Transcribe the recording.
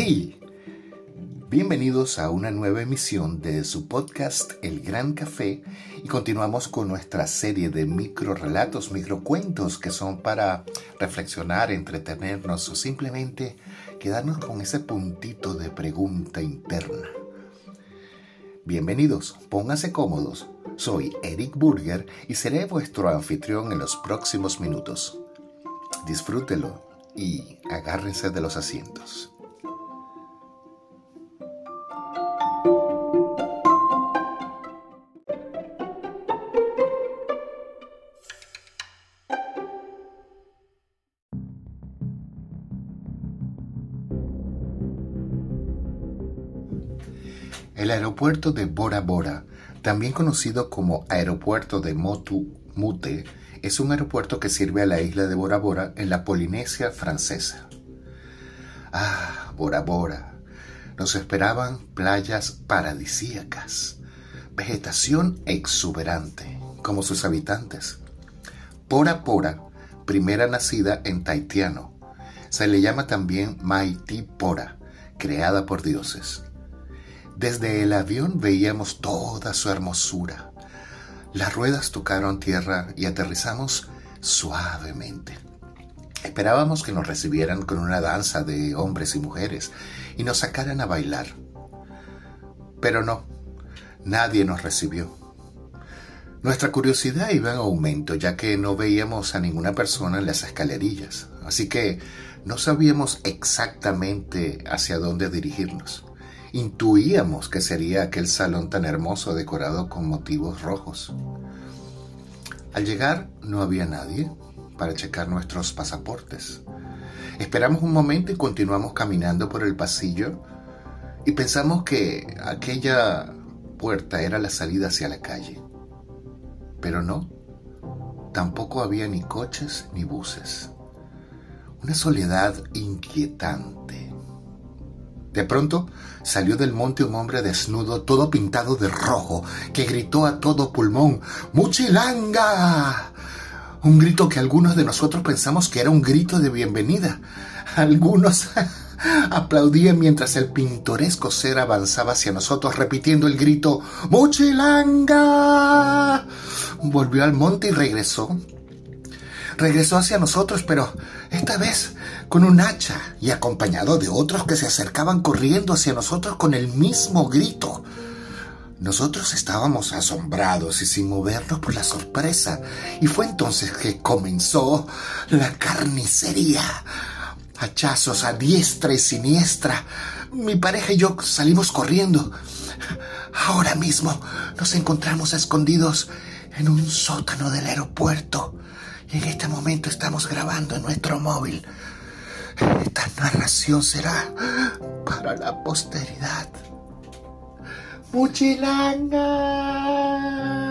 Hey, bienvenidos a una nueva emisión de su podcast El Gran Café y continuamos con nuestra serie de micro relatos, micro cuentos que son para reflexionar, entretenernos o simplemente quedarnos con ese puntito de pregunta interna. Bienvenidos, pónganse cómodos. Soy Eric Burger y seré vuestro anfitrión en los próximos minutos. Disfrútelo y agárrense de los asientos. El aeropuerto de Bora Bora, también conocido como aeropuerto de Motu Mute, es un aeropuerto que sirve a la isla de Bora Bora en la Polinesia francesa. Ah, Bora Bora. Nos esperaban playas paradisíacas, vegetación exuberante, como sus habitantes. Pora Pora, primera nacida en taitiano. Se le llama también Maiti Pora, creada por dioses. Desde el avión veíamos toda su hermosura. Las ruedas tocaron tierra y aterrizamos suavemente. Esperábamos que nos recibieran con una danza de hombres y mujeres y nos sacaran a bailar. Pero no, nadie nos recibió. Nuestra curiosidad iba en aumento ya que no veíamos a ninguna persona en las escalerillas, así que no sabíamos exactamente hacia dónde dirigirnos. Intuíamos que sería aquel salón tan hermoso decorado con motivos rojos. Al llegar no había nadie para checar nuestros pasaportes. Esperamos un momento y continuamos caminando por el pasillo y pensamos que aquella puerta era la salida hacia la calle. Pero no, tampoco había ni coches ni buses. Una soledad inquietante de pronto salió del monte un hombre desnudo, todo pintado de rojo, que gritó a todo pulmón, ¡Muchilanga! Un grito que algunos de nosotros pensamos que era un grito de bienvenida. Algunos aplaudían mientras el pintoresco ser avanzaba hacia nosotros repitiendo el grito, ¡Muchilanga! Volvió al monte y regresó regresó hacia nosotros, pero esta vez con un hacha y acompañado de otros que se acercaban corriendo hacia nosotros con el mismo grito. Nosotros estábamos asombrados y sin movernos por la sorpresa, y fue entonces que comenzó la carnicería. Hachazos a diestra y siniestra. Mi pareja y yo salimos corriendo. Ahora mismo nos encontramos escondidos en un sótano del aeropuerto. En este momento estamos grabando en nuestro móvil. Esta narración será para la posteridad. ¡Muchilanga!